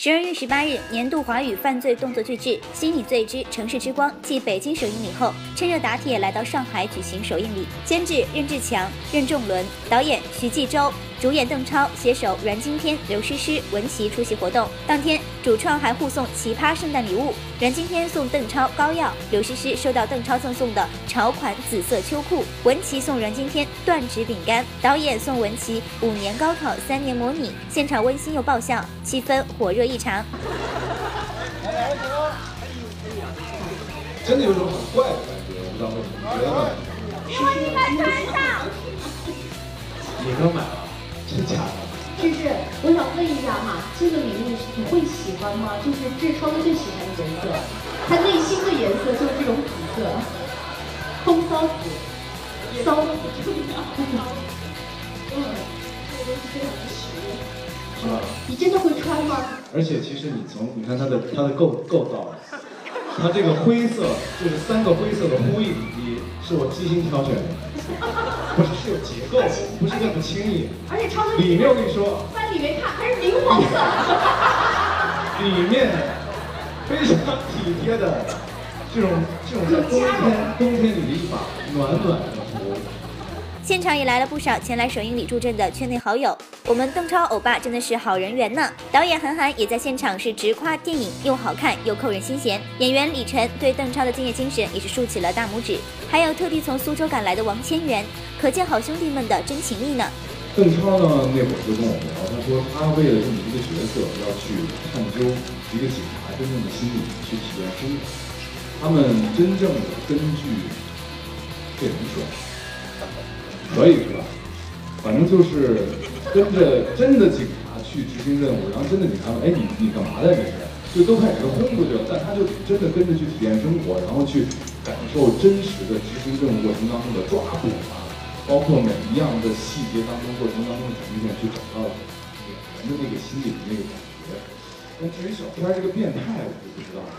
十二月十八日，年度华语犯罪动作巨制《心理罪之城市之光》继北京首映礼后，趁热打铁来到上海举行首映礼。监制任志强、任仲伦，导演徐纪周，主演邓超，携手阮经天、刘诗诗、文琪出席活动。当天，主创还互送奇葩圣诞礼物，阮经天送邓超膏药，刘诗诗收到邓超赠送的潮款紫色秋裤，文琪送阮经天断指饼干，导演送文琪五年高考三年模拟。现场温馨又爆笑，气氛火热。异常，真的有种很怪的感觉，我不知道为什么，觉得吗？因为你们穿上，你都买了，真假的？芝芝，我想问一下哈，这个礼物你会喜欢吗？就是痔疮最喜欢的颜色，他内心的颜色就是这种紫色，风骚紫，骚紫，嗯，这个东西非常的实用，是吧？你真的会穿吗？而且其实你从你看它的它的构构造，它这个灰色就是三个灰色的呼应你，是我精心挑选的，不是是有结构，不是那么轻易。而且超里面我跟你说，翻里面看还是明黄色，里面非常体贴的这种这种在冬天冬天里的一把暖暖的壶。现场也来了不少前来首映礼助阵的圈内好友。我们邓超欧巴真的是好人缘呢。导演韩寒也在现场是直夸电影又好看又扣人心弦。演员李晨对邓超的敬业精神也是竖起了大拇指。还有特地从苏州赶来的王千源，可见好兄弟们的真情意呢。邓超呢那会儿就跟我聊，他说他为了这么一个角色要去探究一个警察真正的心理，去体验生活。他们真正的根据这人说。可以是吧？反正就是跟着真的警察去执行任务，然后真的警察问：“哎，你你干嘛的？”这是就都开始轰出去了。但他就真的跟着去体验生活，然后去感受真实的执行任务过程当中的抓捕啊，包括每一样的细节当中过程当中的呈现，去找到演员的那个心里的那个感觉。但至于小天这个变态，我就不知道了。